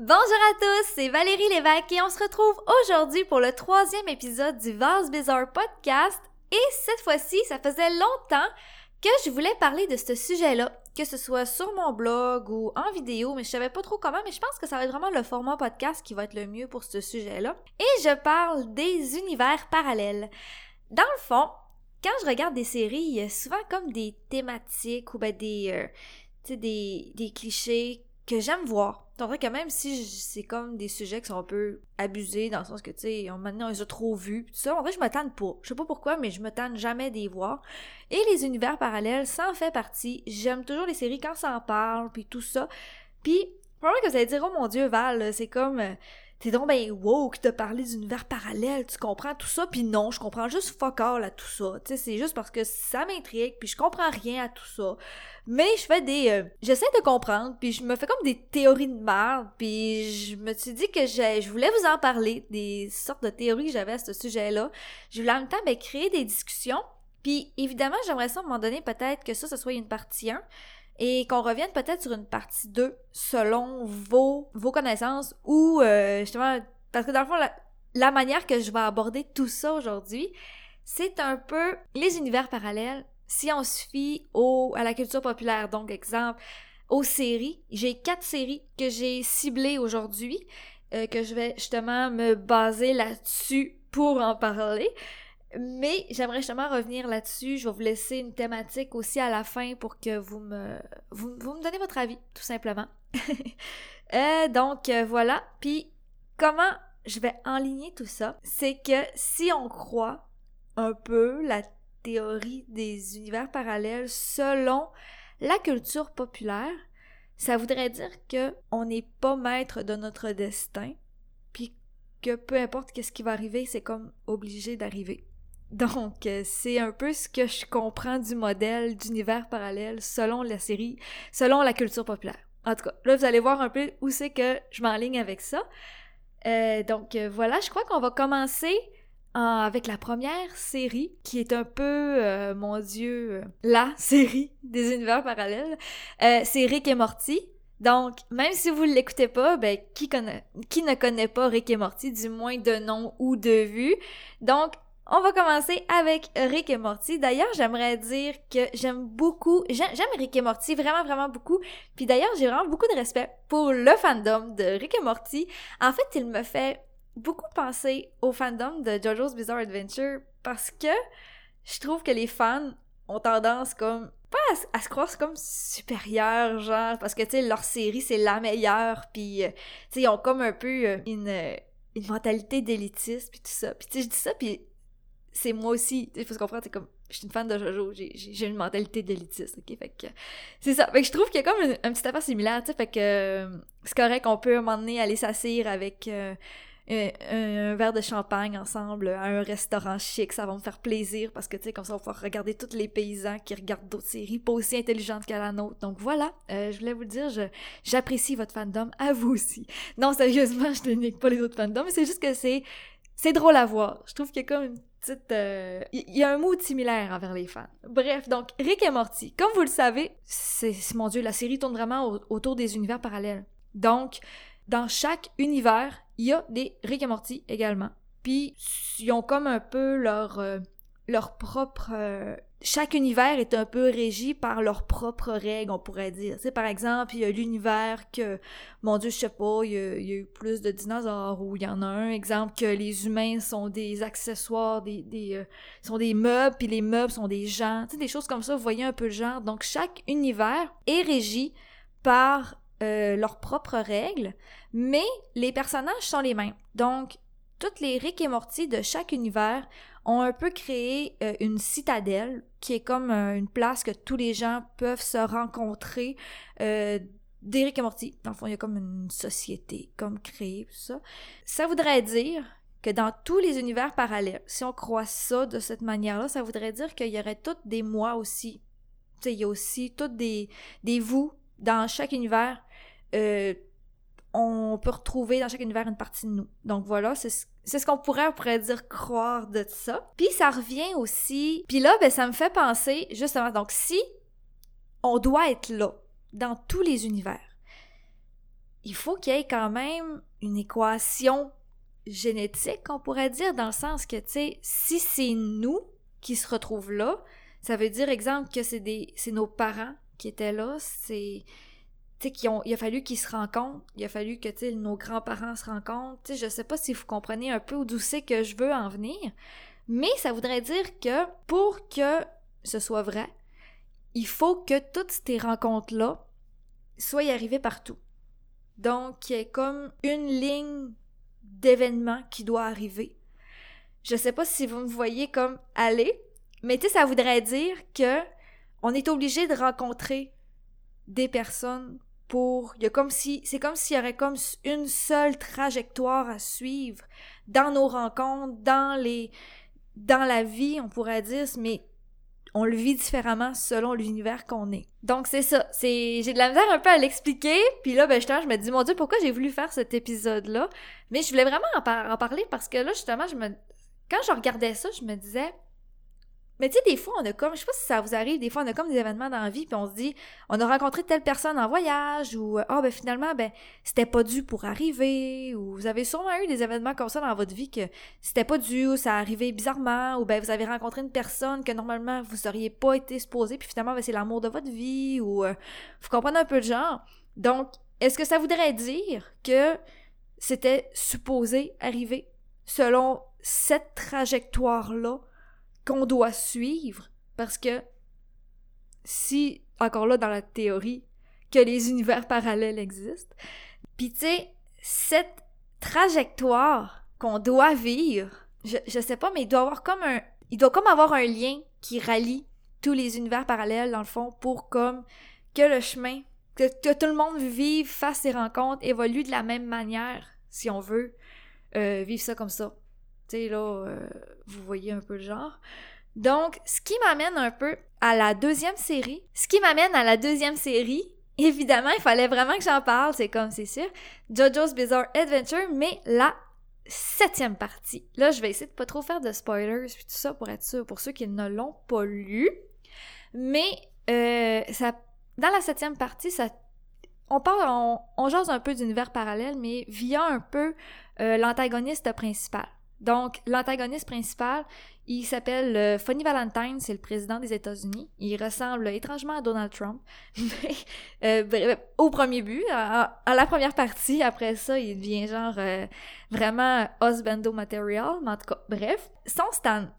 Bonjour à tous, c'est Valérie Lévesque et on se retrouve aujourd'hui pour le troisième épisode du Vase Bizarre Podcast. Et cette fois-ci, ça faisait longtemps que je voulais parler de ce sujet-là, que ce soit sur mon blog ou en vidéo, mais je savais pas trop comment, mais je pense que ça va être vraiment le format podcast qui va être le mieux pour ce sujet-là. Et je parle des univers parallèles. Dans le fond, quand je regarde des séries, il y a souvent comme des thématiques ou ben des, euh, des, des clichés que j'aime voir. Vrai que même si c'est comme des sujets qui sont un peu abusés, dans le sens que, tu sais, maintenant on les a trop vus, tout ça, en vrai, je me tanne pas. Je sais pas pourquoi, mais je me tanne jamais des voir. Et les univers parallèles, ça en fait partie. J'aime toujours les séries quand ça en parle, puis tout ça. Puis, probablement que vous allez dire, oh mon dieu, Val, c'est comme... T'es donc ben woke de parler d'univers parallèle, tu comprends tout ça, puis non, je comprends juste fuck all à tout ça. Tu sais, c'est juste parce que ça m'intrigue, puis je comprends rien à tout ça. Mais je fais des... Euh, j'essaie de comprendre, puis je me fais comme des théories de merde, puis je me suis dit que je voulais vous en parler, des sortes de théories que j'avais à ce sujet-là. Je voulais en même temps ben, créer des discussions, puis évidemment, j'aimerais ça à un moment donné, peut-être que ça, ce soit une partie 1, et qu'on revienne peut-être sur une partie 2 selon vos, vos connaissances ou euh, justement, parce que dans le fond, la, manière que je vais aborder tout ça aujourd'hui, c'est un peu les univers parallèles si on se fie au, à la culture populaire. Donc, exemple, aux séries. J'ai quatre séries que j'ai ciblées aujourd'hui, euh, que je vais justement me baser là-dessus pour en parler. Mais j'aimerais justement revenir là-dessus. Je vais vous laisser une thématique aussi à la fin pour que vous me, vous, donnez votre avis, tout simplement. Euh, donc euh, voilà. Puis comment je vais enligner tout ça, c'est que si on croit un peu la théorie des univers parallèles selon la culture populaire, ça voudrait dire que on n'est pas maître de notre destin, puis que peu importe qu'est-ce qui va arriver, c'est comme obligé d'arriver. Donc, euh, c'est un peu ce que je comprends du modèle d'univers parallèle selon la série, selon la culture populaire. En tout cas, là, vous allez voir un peu où c'est que je m'enligne avec ça. Euh, donc, euh, voilà, je crois qu'on va commencer avec la première série, qui est un peu, mon Dieu, la série des univers parallèles. c'est Rick et Morty. Donc, même si vous ne l'écoutez pas, ben, qui, connaît, qui ne connaît pas Rick et Morty, du moins de nom ou de vue? Donc, on va commencer avec Rick et Morty. D'ailleurs, j'aimerais dire que j'aime beaucoup, j'aime Rick et Morty vraiment, vraiment beaucoup. Puis d'ailleurs, j'ai vraiment beaucoup de respect pour le fandom de Rick et Morty. En fait, il me fait beaucoup penser au fandom de JoJo's Bizarre Adventure parce que je trouve que les fans ont tendance comme pas à, se croire comme supérieurs genre parce que tu sais leur série c'est la meilleure puis euh, tu sais ils ont comme un peu euh, une une mentalité d'élitiste puis tout ça puis tu je dis ça puis c'est moi aussi. Il faut se comprendre, c'est comme, je suis une fan de Jojo, j'ai une mentalité d'élitiste, ok? Fait que, c'est ça. Fait que je trouve qu'il y a comme un, petit affaire similaire, tu sais, fait que euh, c'est correct, on peut m'emmener aller s'asseoir avec euh, un, verre de champagne ensemble à un restaurant chic, ça va me faire plaisir parce que, tu sais, comme ça, on va pouvoir regarder tous les paysans qui regardent d'autres séries pas aussi intelligentes qu'à la nôtre. Donc voilà, euh, je voulais vous le dire, j'apprécie votre fandom, à vous aussi. Non, sérieusement, je ne pas les autres fandoms, c'est juste que c'est c'est drôle à voir. Je trouve qu'il y a comme une petite... Euh, il y a un mood similaire envers les fans. Bref, donc, Rick et Morty. Comme vous le savez, c'est... Mon Dieu, la série tourne vraiment autour des univers parallèles. Donc, dans chaque univers, il y a des Rick et Morty également. Puis, ils ont comme un peu leur... Euh, leur propre euh, chaque univers est un peu régi par leurs propres règles, on pourrait dire. C'est par exemple, il y a l'univers que, mon Dieu, je sais pas, il y, a, eu plus de dinosaures, ou il y en a un exemple que les humains sont des accessoires, des, des euh, sont des meubles, puis les meubles sont des gens, tu sais, des choses comme ça, vous voyez un peu le genre. Donc, chaque univers est régi par euh, leurs propres règles, mais les personnages sont les mêmes. Donc, toutes les Rick et Morty de chaque univers ont un peu créé euh, une citadelle qui est comme euh, une place que tous les gens peuvent se rencontrer. Euh, d'Eric et Morty. Dans le fond, il y a comme une société comme créée, tout ça. Ça voudrait dire que dans tous les univers parallèles, si on croit ça de cette manière-là, ça voudrait dire qu'il y aurait toutes des moi aussi. Tu sais, il y a aussi toutes des, des vous dans chaque univers. Euh, on peut retrouver dans chaque univers une partie de nous. Donc voilà, c'est ce qu'on pourrait, on pourrait dire croire de ça. Puis ça revient aussi. Puis là, ben, ça me fait penser justement. Donc si on doit être là dans tous les univers, il faut qu'il y ait quand même une équation génétique, on pourrait dire, dans le sens que, tu sais, si c'est nous qui se retrouvent là, ça veut dire, exemple, que c'est c'est nos parents qui étaient là, c'est il a fallu qu'ils se rencontrent, il a fallu que, nos grands-parents se rencontrent, tu sais, je sais pas si vous comprenez un peu d'où c'est que je veux en venir, mais ça voudrait dire que pour que ce soit vrai, il faut que toutes ces rencontres-là soient arrivées partout. Donc, il y a comme une ligne d'événements qui doit arriver. Je sais pas si vous me voyez comme aller, mais ça voudrait dire que on est obligé de rencontrer des personnes pour. Il y a comme si. C'est comme s'il y aurait comme une seule trajectoire à suivre dans nos rencontres, dans les. dans la vie, on pourrait dire, mais on le vit différemment selon l'univers qu'on est. Donc c'est ça, c'est j'ai de la misère un peu à l'expliquer, puis là ben justement je me dis mon dieu pourquoi j'ai voulu faire cet épisode là, mais je voulais vraiment en, en parler parce que là justement je me quand je regardais ça, je me disais mais tu sais, des fois, on a comme, je sais pas si ça vous arrive, des fois, on a comme des événements dans la vie, puis on se dit, on a rencontré telle personne en voyage, ou, ah, ben finalement, ben, c'était pas dû pour arriver, ou vous avez sûrement eu des événements comme ça dans votre vie que c'était pas dû, ou ça arrivait bizarrement, ou ben, vous avez rencontré une personne que normalement, vous auriez pas été supposé, puis finalement, ben, c'est l'amour de votre vie, ou, euh, vous comprenez un peu le genre. Donc, est-ce que ça voudrait dire que c'était supposé arriver selon cette trajectoire-là qu'on doit suivre parce que si, encore là dans la théorie, que les univers parallèles existent, puis tu sais, cette trajectoire qu'on doit vivre, je, je sais pas, mais il doit avoir comme un, il doit comme avoir un lien qui rallie tous les univers parallèles dans le fond pour comme que le chemin, que, que tout le monde vive, fasse ses rencontres, évolue de la même manière, si on veut euh, vivre ça comme ça. Tu sais, là, euh, vous voyez un peu le genre. Donc, ce qui m'amène un peu à la deuxième série. Ce qui m'amène à la deuxième série, évidemment, il fallait vraiment que j'en parle, c'est comme, c'est sûr. JoJo's Bizarre Adventure, mais la septième partie. Là, je vais essayer de pas trop faire de spoilers puis tout ça pour être sûr, pour ceux qui ne l'ont pas lu. Mais, euh, ça, dans la septième partie, ça on parle, on, on jase un peu d'univers parallèle, mais via un peu euh, l'antagoniste principal. Donc, l'antagoniste principal, il s'appelle euh, Funny Valentine, c'est le président des États-Unis. Il ressemble étrangement à Donald Trump, mais euh, au premier but, à, la première partie, après ça, il devient genre euh, vraiment husbando material, mais en tout cas, bref. Son stand,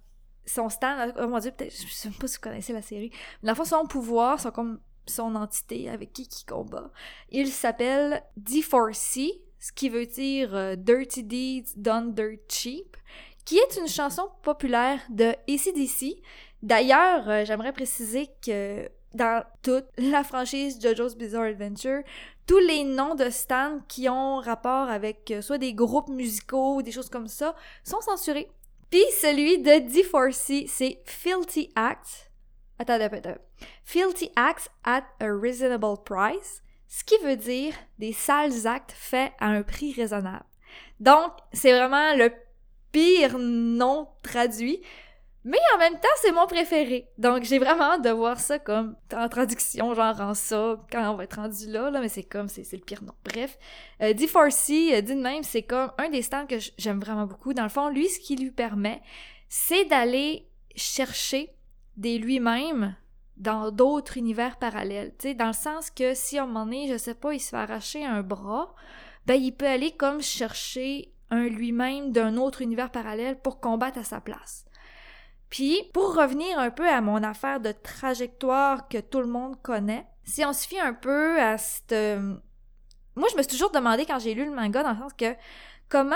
son stand, oh mon dieu, peut-être, je sais pas si vous connaissez la série, mais dans le fond, son pouvoir, son, comme, son entité avec qui il combat, il s'appelle D4C, ce qui veut dire euh, Dirty Deeds Done Dirt Cheap, qui est une chanson populaire de ACDC. D'ailleurs, euh, j'aimerais préciser que dans toute la franchise JoJo's Bizarre Adventure, tous les noms de stands qui ont rapport avec euh, soit des groupes musicaux ou des choses comme ça sont censurés. Puis celui de D4C, c'est Filthy Acts. Attends, attends, attends. Filthy Acts at a reasonable price ce qui veut dire des sales actes faits à un prix raisonnable. Donc, c'est vraiment le pire nom traduit, mais en même temps, c'est mon préféré. Donc, j'ai vraiment hâte de voir ça comme en traduction, genre en ça, quand on va être rendu là, là mais c'est comme, c'est le pire nom. Bref, euh, D4C, euh, dit de même, c'est comme un des stands que j'aime vraiment beaucoup. Dans le fond, lui, ce qui lui permet, c'est d'aller chercher des lui-même dans d'autres univers parallèles. Tu dans le sens que si à un moment donné, je sais pas, il se fait arracher un bras, ben il peut aller comme chercher un lui-même d'un autre univers parallèle pour combattre à sa place. Puis, pour revenir un peu à mon affaire de trajectoire que tout le monde connaît, si on se fie un peu à cette... Moi, je me suis toujours demandé quand j'ai lu le manga, dans le sens que comment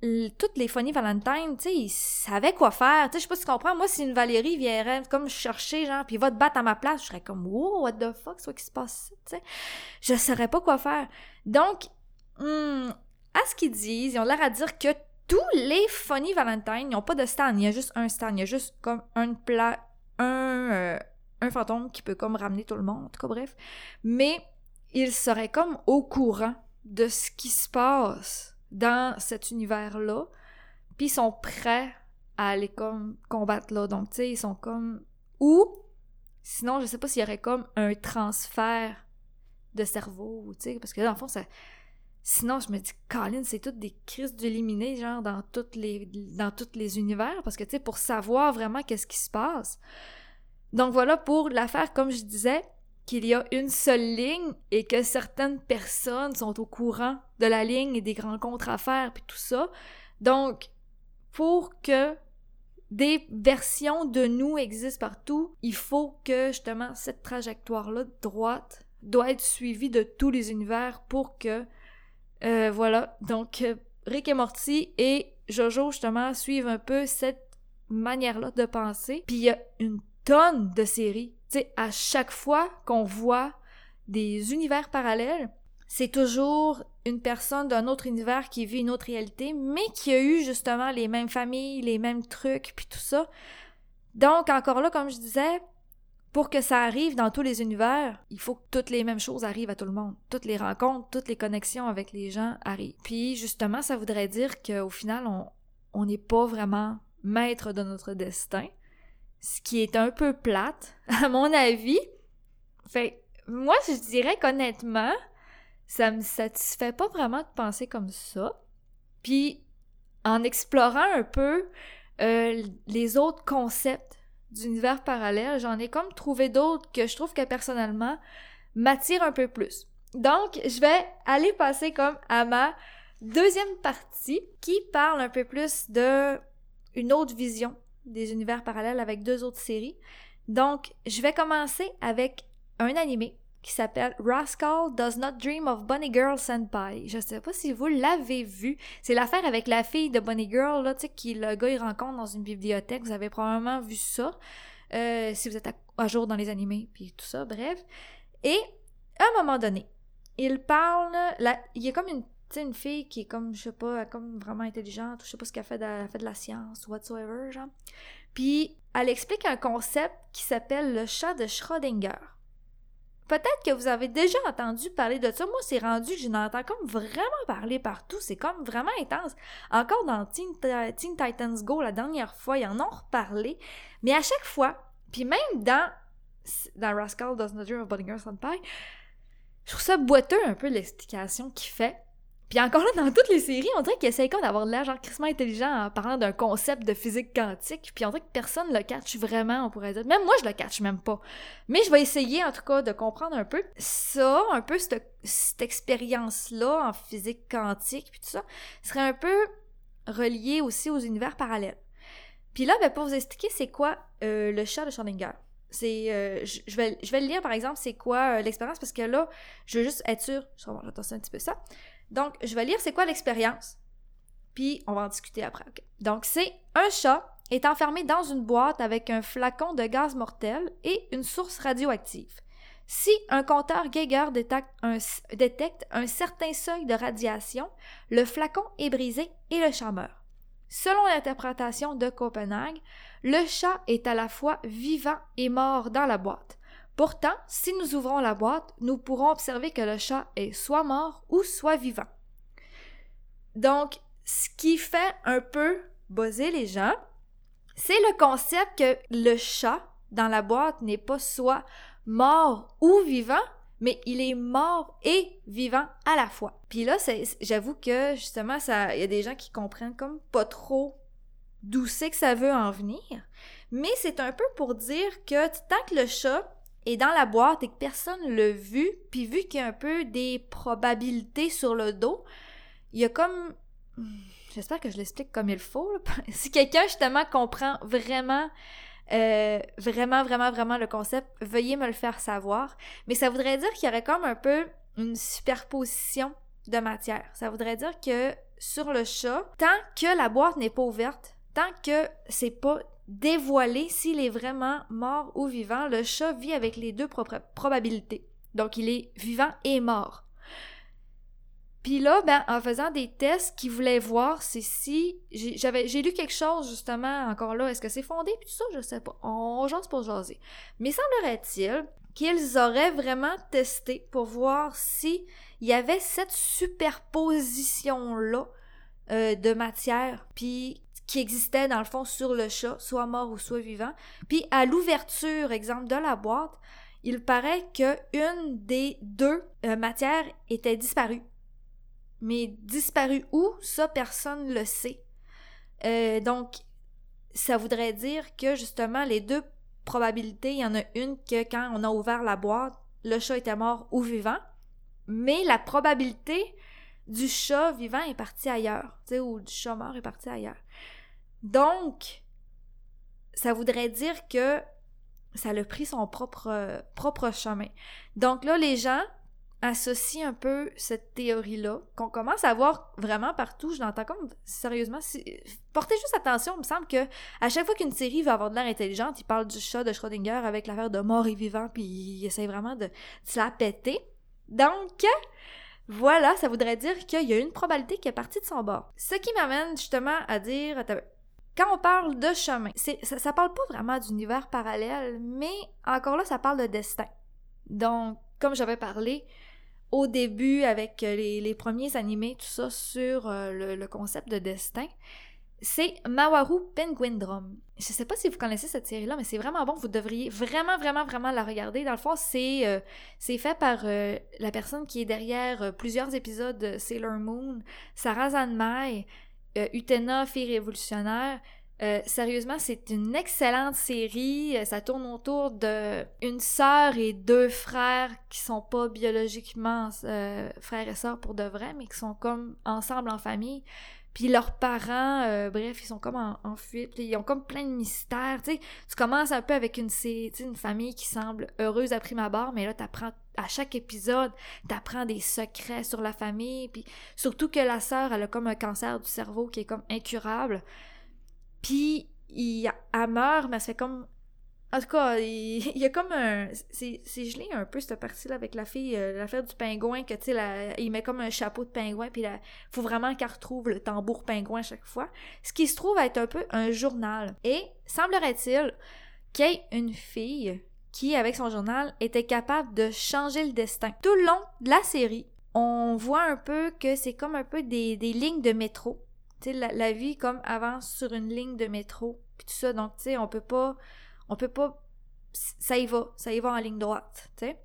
toutes les Funny Valentine, tu sais, ils savaient quoi faire. Tu sais, je sais pas si tu comprends. Moi, si une Valérie viendrait comme chercher, genre, puis va te battre à ma place, je serais comme, wow, what the fuck, c'est quoi qui se passe, tu sais? Je saurais pas quoi faire. Donc, hmm, à ce qu'ils disent, ils ont l'air à dire que tous les Funny Valentine, ils n'ont pas de stand. Il y a juste un stand. Il y a juste comme un plat, un, euh, un fantôme qui peut comme ramener tout le monde, en tout cas, bref. Mais ils seraient comme au courant de ce qui se passe dans cet univers-là, puis ils sont prêts à aller comme combattre là. Donc, tu sais, ils sont comme... Ou, sinon, je sais pas s'il y aurait comme un transfert de cerveau, tu sais, parce que dans le fond, ça, Sinon, je me dis, Colin, c'est toutes des crises d'éliminer, genre, dans, toutes les, dans tous les univers, parce que, tu sais, pour savoir vraiment qu'est-ce qui se passe. Donc voilà pour l'affaire, comme je disais, qu'il y a une seule ligne et que certaines personnes sont au courant de la ligne et des rencontres à faire, puis tout ça. Donc, pour que des versions de nous existent partout, il faut que justement cette trajectoire-là droite doit être suivie de tous les univers pour que euh, voilà, donc euh, Rick et Morty et Jojo justement suivent un peu cette manière-là de penser. Puis il y a une tonne de séries. Tu sais, à chaque fois qu'on voit des univers parallèles, c'est toujours une personne d'un autre univers qui vit une autre réalité, mais qui a eu justement les mêmes familles, les mêmes trucs, puis tout ça. Donc, encore là, comme je disais, pour que ça arrive dans tous les univers, il faut que toutes les mêmes choses arrivent à tout le monde. Toutes les rencontres, toutes les connexions avec les gens arrivent. Puis justement, ça voudrait dire qu'au final, on n'est pas vraiment maître de notre destin, ce qui est un peu plate, à mon avis. Fait moi, je dirais qu'honnêtement, ça me satisfait pas vraiment de penser comme ça. Puis, en explorant un peu euh, les autres concepts d'univers parallèle, j'en ai comme trouvé d'autres que je trouve que personnellement m'attirent un peu plus. Donc, je vais aller passer comme à ma deuxième partie qui parle un peu plus de une autre vision des univers parallèles avec deux autres séries. Donc, je vais commencer avec un animé qui s'appelle Rascal Does Not Dream of Bunny Girl Senpai. Je sais pas si vous l'avez vu. C'est l'affaire avec la fille de Bunny Girl, là, tu sais, qui le gars il rencontre dans une bibliothèque. Vous avez probablement vu ça. Euh, si vous êtes à, jour dans les animés, puis tout ça, bref. Et, à un moment donné, il parle, il y a comme une une fille qui est comme, je sais pas, comme vraiment intelligente, je sais pas ce qu'elle fait, elle fait de la science, whatsoever, genre. Puis, elle explique un concept qui s'appelle le chat de Schrödinger. Peut-être que vous avez déjà entendu parler de ça. Moi, c'est rendu que je n'entends comme vraiment parler partout. C'est comme vraiment intense. Encore dans Teen, Titans Go, la dernière fois, ils en ont reparlé. Mais à chaque fois, puis même dans, dans Rascal Does Not Dream of Bunny Senpai, je trouve ça boiteux un peu l'explication qu'il fait. Puis encore là, dans toutes les séries, on dirait qu'il essaie comme d'avoir l'air genre crissement intelligent en parlant d'un concept de physique quantique, puis on dirait que personne le catch vraiment, on pourrait dire. Même moi, je le catch même pas. Mais je vais essayer, en tout cas, de comprendre un peu ça, un peu cette, cette expérience-là en physique quantique, puis tout ça, serait un peu relié aussi aux univers parallèles. Puis là, ben, pour vous expliquer c'est quoi euh, le chat de Schrödinger? C'est, euh, je, vais, vais le lire, par exemple, c'est quoi euh, l'expérience, parce que là, je veux juste être sûre, je vais un petit peu ça. Donc, je vais lire c'est quoi l'expérience, puis on va en discuter après. Donc, c'est un chat est enfermé dans une boîte avec un flacon de gaz mortel et une source radioactive. Si un compteur Geiger détecte un, détecte un certain seuil de radiation, le flacon est brisé et le chat meurt. Selon l'interprétation de Copenhague, le chat est à la fois vivant et mort dans la boîte. Pourtant, si nous ouvrons la boîte, nous pourrons observer que le chat est soit mort ou soit vivant. Donc, ce qui fait un peu buzzer les gens, c'est le concept que le chat dans la boîte n'est pas soit mort ou vivant, mais il est mort et vivant à la fois. Puis là, j'avoue que justement, il y a des gens qui comprennent comme pas trop d'où c'est que ça veut en venir, mais c'est un peu pour dire que tant que le chat est dans la boîte et que personne l'a vu, puis vu qu'il y a un peu des probabilités sur le dos, il y a comme... J'espère que je l'explique comme il faut. si quelqu'un justement comprend vraiment, euh, vraiment, vraiment, vraiment le concept, veuillez me le faire savoir. Mais ça voudrait dire qu'il y aurait comme un peu une superposition de matière. Ça voudrait dire que sur le chat, tant que la boîte n'est pas ouverte, tant que c'est pas dévoilé s'il est vraiment mort ou vivant, le chat vit avec les deux probabilités. Donc, il est vivant et mort. Puis là, ben, en faisant des tests qui voulaient voir si j'ai lu quelque chose justement encore là, est-ce que c'est fondé puis tout ça, je sais pas. On jase pour jaser. Mais semblerait-il qu'ils auraient vraiment testé pour voir si il y avait cette superposition là euh, de matière puis qui existait dans le fond sur le chat, soit mort ou soit vivant. Puis à l'ouverture, exemple, de la boîte, il paraît que une des deux euh, matières était disparue. mais disparu où, ça, personne le sait. Euh, donc, ça voudrait dire que justement, les deux probabilités, il y en a une que quand on a ouvert la boîte, le chat était mort ou vivant, mais la probabilité du chat vivant est partie ailleurs, ou du chat mort est parti ailleurs. Donc, ça voudrait dire que ça a pris son propre, chemin. Donc là, les gens associe un peu cette théorie-là, qu'on commence à voir vraiment partout. Je l'entends comme sérieusement. Portez juste attention, il me semble que à chaque fois qu'une série va avoir de l'air intelligente, il parle du chat de Schrödinger avec l'affaire de mort et vivant, puis il essaie vraiment de, se la péter. Donc, voilà, ça voudrait dire qu'il y a une probabilité qui est partie de son bord. Ce qui m'amène justement à dire, quand on parle de chemin, ça, ça parle pas vraiment d'univers parallèle, mais encore là, ça parle de destin. Donc, comme j'avais parlé, au début avec euh, les, premiers animés, tout ça sur euh, le, concept de destin, c'est Mawaru Penguin Drum. Je sais pas si vous connaissez cette série-là, mais c'est vraiment bon. Vous devriez vraiment, vraiment, vraiment la regarder. Dans le fond, c'est euh, fait par la personne qui est derrière plusieurs épisodes de Sailor Moon, Sarah Zanmai, Utena, fille révolutionnaire. Euh, sérieusement, c'est une excellente série. Euh, ça tourne autour de une sœur et deux frères qui sont pas biologiquement euh, frères et sœurs pour de vrai, mais qui sont comme ensemble en famille. Puis leurs parents, bref, ils sont comme en, fuite. Puis ils ont comme plein de mystères. Tu commences un peu avec une, une famille qui semble heureuse à prime abord, mais là, t'apprends à chaque épisode, t'apprends des secrets sur la famille. Puis surtout que la sœur, elle a comme un cancer du cerveau qui est comme incurable. Puis, il, elle meurt, mais c'est comme. En tout cas, il, y a comme un. C'est gelé un peu cette partie-là avec la fille, euh, l'affaire du pingouin, que tu sais, il met comme un chapeau de pingouin, puis il faut vraiment qu'elle retrouve le tambour pingouin chaque fois. Ce qui se trouve être un peu un journal. Et semblerait-il qu'il y ait une fille qui, avec son journal, était capable de changer le destin. Tout le long de la série, on voit un peu que c'est comme un peu des, lignes de métro tu sais, la, vie comme avance sur une ligne de métro, puis tout ça, donc tu sais, on peut pas, on peut pas, ça y va, ça y va en ligne droite, tu sais.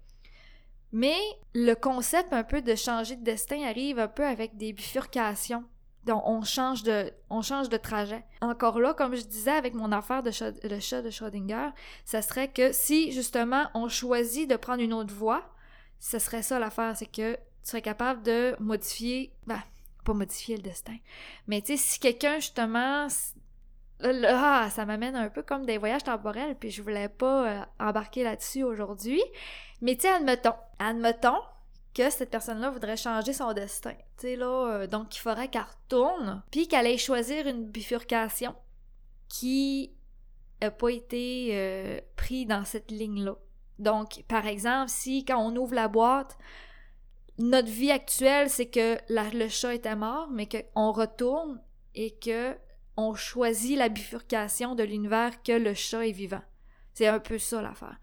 Mais le concept un peu de changer de destin arrive un peu avec des bifurcations. Donc, on change de, on change de trajet. Encore là, comme je disais avec mon affaire de le chat de Schrödinger, ça serait que si justement on choisit de prendre une autre voie, ce serait ça l'affaire, c'est que tu serais capable de modifier, ben, pas modifier le destin. Mais tu sais, si quelqu'un, justement, là, ça m'amène un peu comme des voyages temporels, puis je voulais pas euh, embarquer là-dessus aujourd'hui. Mais tu sais, admettons, admettons que cette personne-là voudrait changer son destin. Tu sais, là, euh, donc il faudrait qu'elle retourne, puis qu'elle aille choisir une bifurcation qui n'a pas été euh, pris dans cette ligne-là. Donc, par exemple, si quand on ouvre la boîte, notre vie actuelle, c'est que le chat était mort, mais qu'on retourne et que on choisit la bifurcation de l'univers que le chat est vivant. C'est un peu ça l'affaire.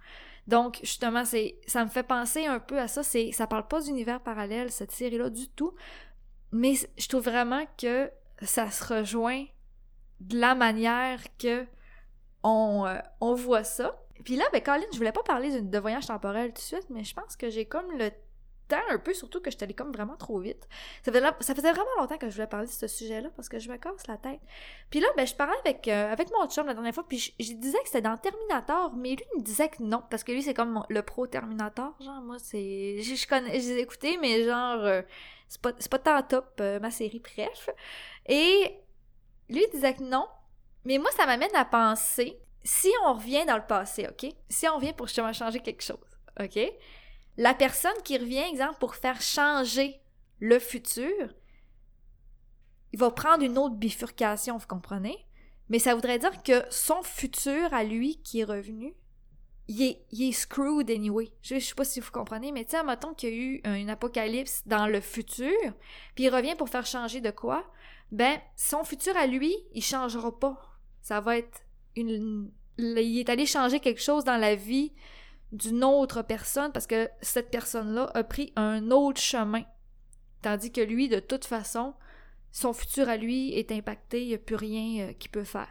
Donc justement, c'est ça me fait penser un peu à ça. C'est ça parle pas d'univers parallèle cette série-là du tout, mais je trouve vraiment que ça se rejoint de la manière que on, euh, on voit ça. Puis là, ben Colin, je voulais pas parler de, de voyage temporel tout de suite, mais je pense que j'ai comme le un peu, surtout que je allée comme vraiment trop vite. Ça faisait, ça faisait vraiment longtemps que je voulais parler de ce sujet-là parce que je me casse la tête. Puis là, ben, je parlais avec, euh, avec mon chum la dernière fois, puis je, disais que c'était dans Terminator, mais lui, il me disait que non, parce que lui, c'est comme le pro Terminator. Genre, moi, c'est. Je, connais, je les ai écoutés, mais genre, euh, c'est pas, pas tant top euh, ma série, bref. Et lui, il disait que non. Mais moi, ça m'amène à penser, si on revient dans le passé, OK? Si on revient pour justement changer quelque chose, OK? La personne qui revient, exemple, pour faire changer le futur, il va prendre une autre bifurcation, vous comprenez? Mais ça voudrait dire que son futur à lui qui est revenu, il est, screwed anyway. Je, ne sais pas si vous comprenez, mais sais, mettons qu'il y a eu un apocalypse dans le futur, puis il revient pour faire changer de quoi? Ben, son futur à lui, il changera pas. Ça va être une. Il est allé changer quelque chose dans la vie d'une autre personne parce que cette personne-là a pris un autre chemin. Tandis que lui, de toute façon, son futur à lui est impacté, il n'y a plus rien euh, qu'il peut faire.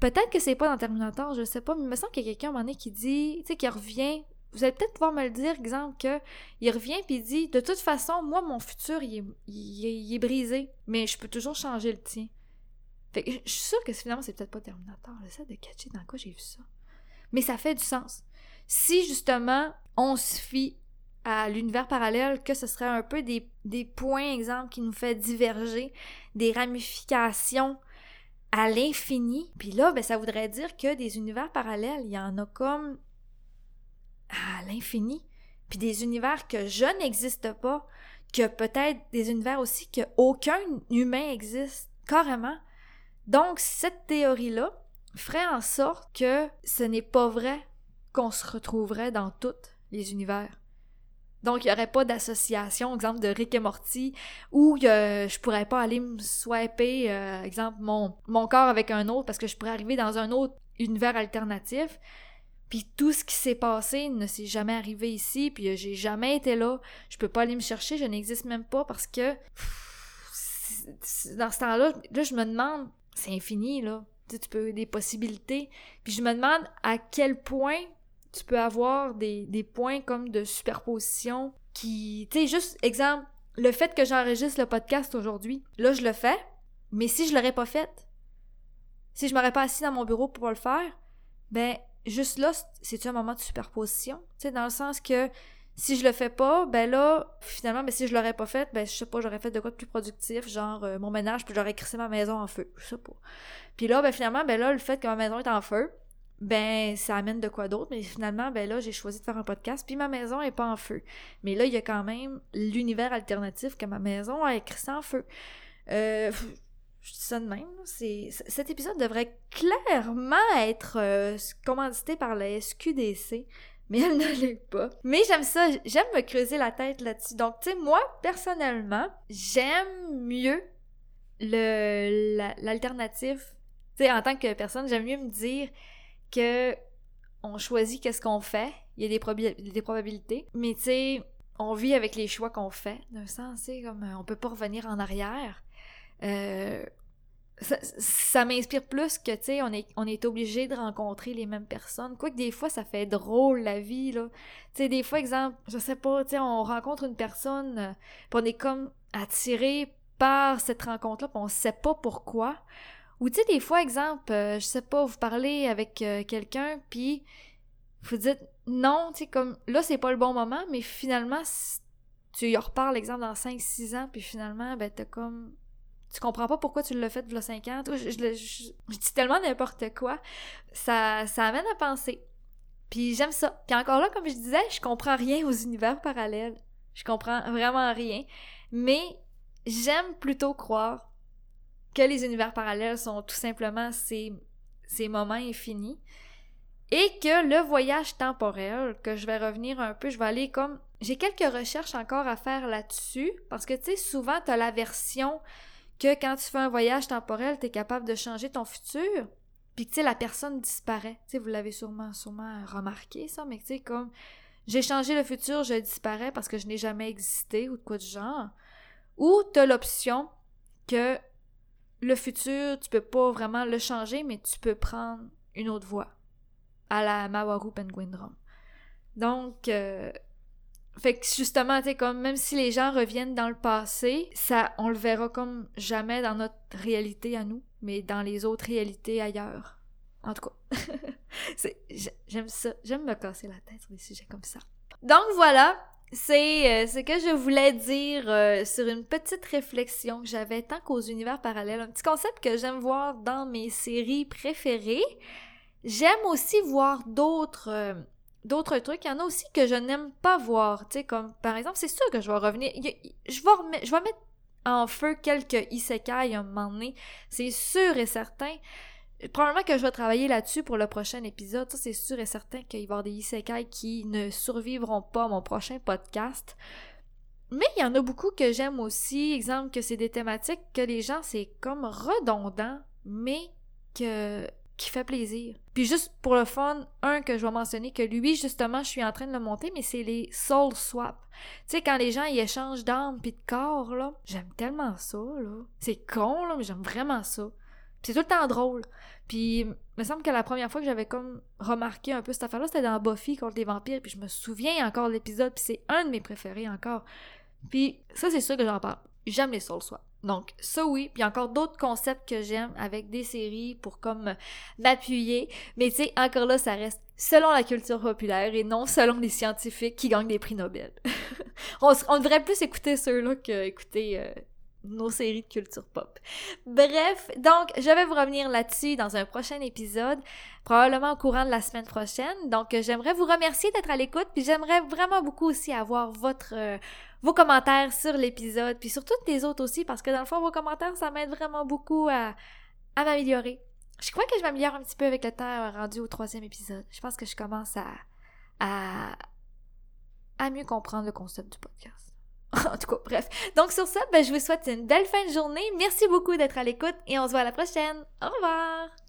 Peut-être que c'est pas dans Terminator, je sais pas, mais il me semble qu'il y a quelqu'un à un moment donné qui dit, tu sais, qui revient vous allez peut-être pouvoir me le dire, exemple, que il revient puis il dit De toute façon, moi, mon futur, il est, il est, brisé, mais je peux toujours changer le tien. Fait que je suis sûre que finalement, c'est peut-être pas Terminator. J'essaie de catcher dans quoi j'ai vu ça. Mais ça fait du sens. Si justement, on se fie à l'univers parallèle, que ce serait un peu des, points, exemple, qui nous fait diverger, des ramifications à l'infini. Puis là, ben, ça voudrait dire que des univers parallèles, il y en a comme à l'infini. Puis des univers que je n'existe pas, que peut-être des univers aussi que aucun humain existe, carrément. Donc, cette théorie-là ferait en sorte que ce n'est pas vrai qu'on se retrouverait dans tous les univers. Donc, il n'y aurait pas d'association, exemple de Rick et Morty, où euh, je pourrais pas aller me swiper, euh, exemple, mon, mon corps avec un autre parce que je pourrais arriver dans un autre univers alternatif. Puis tout ce qui s'est passé ne s'est jamais arrivé ici, puis euh, j'ai jamais été là. Je peux pas aller me chercher, je n'existe même pas parce que dans ce temps-là, là, je me demande, c'est infini, là. Tu peux des possibilités. Puis je me demande à quel point tu peux avoir des, points comme de superposition qui. Tu sais, juste exemple, le fait que j'enregistre le podcast aujourd'hui, là, je le fais, mais si je l'aurais pas fait, si je m'aurais pas assis dans mon bureau pour le faire, ben, juste là, c'est-tu un moment de superposition? Tu sais, dans le sens que si je le fais pas, ben là, finalement, ben si je l'aurais pas fait, ben je sais pas, j'aurais fait de quoi de plus productif, genre euh, mon ménage, puis j'aurais crissé ma maison en feu, je sais pas. Puis là, ben finalement, ben là, le fait que ma maison est en feu, ben ça amène de quoi d'autre, mais finalement, ben là, j'ai choisi de faire un podcast, puis ma maison est pas en feu. Mais là, il y a quand même l'univers alternatif que ma maison a écrit en feu. Euh, je dis ça de même, c'est, cet épisode devrait clairement être euh, commandité par la SQDC, mais elle ne l'est pas. Mais j'aime ça, j'aime me creuser la tête là-dessus. Donc, tu sais, moi, personnellement, j'aime mieux le, l'alternative. tu sais, en tant que personne, j'aime mieux me dire que on choisit qu'est-ce qu'on fait. Il y a des, probabilités. Mais tu sais, on vit avec les choix qu'on fait. D'un sens, tu comme euh, on peut pas revenir en arrière. Euh, ça, m'inspire plus que, tu sais, on est, obligé de rencontrer les mêmes personnes. Quoique des fois, ça fait drôle, la vie, là. Tu sais, des fois, exemple, je sais pas, tu sais, on rencontre une personne, euh, on est comme attiré par cette rencontre-là, puis on sait pas pourquoi. Ou tu sais, des fois, exemple, euh, je sais pas, vous parlez avec euh, quelqu'un, puis vous dites non, tu sais, comme là, c'est pas le bon moment, mais finalement, tu y reparles, exemple, dans 5-6 ans, puis finalement, ben, t'as comme. Tu comprends pas pourquoi tu l'as fait a 5 ans. Je, je, dis tellement n'importe quoi. Ça, ça amène à penser. Puis j'aime ça. Puis encore là, comme je disais, je comprends rien aux univers parallèles. Je comprends vraiment rien. Mais j'aime plutôt croire que les univers parallèles sont tout simplement ces, moments infinis et que le voyage temporel, que je vais revenir un peu, je vais aller comme... J'ai quelques recherches encore à faire là-dessus, parce que, tu sais, souvent, tu as la version que quand tu fais un voyage temporel, tu es capable de changer ton futur, puis que, tu sais, la personne disparaît. Tu sais, vous l'avez sûrement, sûrement remarqué, ça, mais tu sais, comme... J'ai changé le futur, je disparais parce que je n'ai jamais existé, ou de quoi de genre. Ou tu as l'option que le futur, tu peux pas vraiment le changer, mais tu peux prendre une autre voie. À la Mawaru Penguin Drum. Donc, euh, fait que justement, tu comme même si les gens reviennent dans le passé, ça, on le verra comme jamais dans notre réalité à nous, mais dans les autres réalités ailleurs. En tout cas, j'aime ça. J'aime me casser la tête sur des sujets comme ça. Donc voilà, c'est euh, ce que je voulais dire euh, sur une petite réflexion que j'avais tant qu'aux univers parallèles. Un petit concept que j'aime voir dans mes séries préférées. J'aime aussi voir d'autres euh, d'autres trucs. Il y en a aussi que je n'aime pas voir. Tu sais, comme par exemple, c'est sûr que je vais revenir. Je vais, je vais mettre en feu quelques isekai à un moment donné. C'est sûr et certain probablement que je vais travailler là-dessus pour le prochain épisode. Ça, c'est sûr et certain qu'il va y avoir des isekai qui ne survivront pas à mon prochain podcast. Mais il y en a beaucoup que j'aime aussi. Exemple, que c'est des thématiques que les gens, c'est comme redondant, mais que qui fait plaisir. Puis juste pour le fun, un que je vais mentionner, que lui, justement, je suis en train de le monter, mais c'est les soul swap. Tu sais, quand les gens, ils échangent d'âme puis de corps, là, j'aime tellement ça, là. C'est con, là, mais j'aime vraiment ça. C'est tout le temps drôle. Puis, me semble que la première fois que j'avais comme remarqué un peu cette affaire-là, c'était dans Buffy contre les vampires, puis je me souviens encore de l'épisode, puis c'est un de mes préférés encore. Puis ça, c'est sûr que j'en parle. J'aime les Soul Swap. Donc, ça oui, puis encore d'autres concepts que j'aime avec des séries pour comme m'appuyer. Mais tu sais, encore là, ça reste selon la culture populaire et non selon les scientifiques qui gagnent des prix Nobel. on, on, devrait plus écouter ceux-là que écouter euh, nos séries de culture pop. Bref, donc je vais vous revenir là-dessus dans un prochain épisode, probablement au courant de la semaine prochaine. Donc j'aimerais vous remercier d'être à l'écoute, puis j'aimerais vraiment beaucoup aussi avoir votre euh, vos commentaires sur l'épisode, puis sur toutes les autres aussi, parce que dans le fond vos commentaires ça m'aide vraiment beaucoup à, à m'améliorer. Je crois que je m'améliore un petit peu avec le temps rendu au troisième épisode. Je pense que je commence à à à mieux comprendre le concept du podcast. en tout cas, bref. Donc sur ça, ben, je vous souhaite une belle fin de journée. Merci beaucoup d'être à l'écoute et on se voit à la prochaine. Au revoir!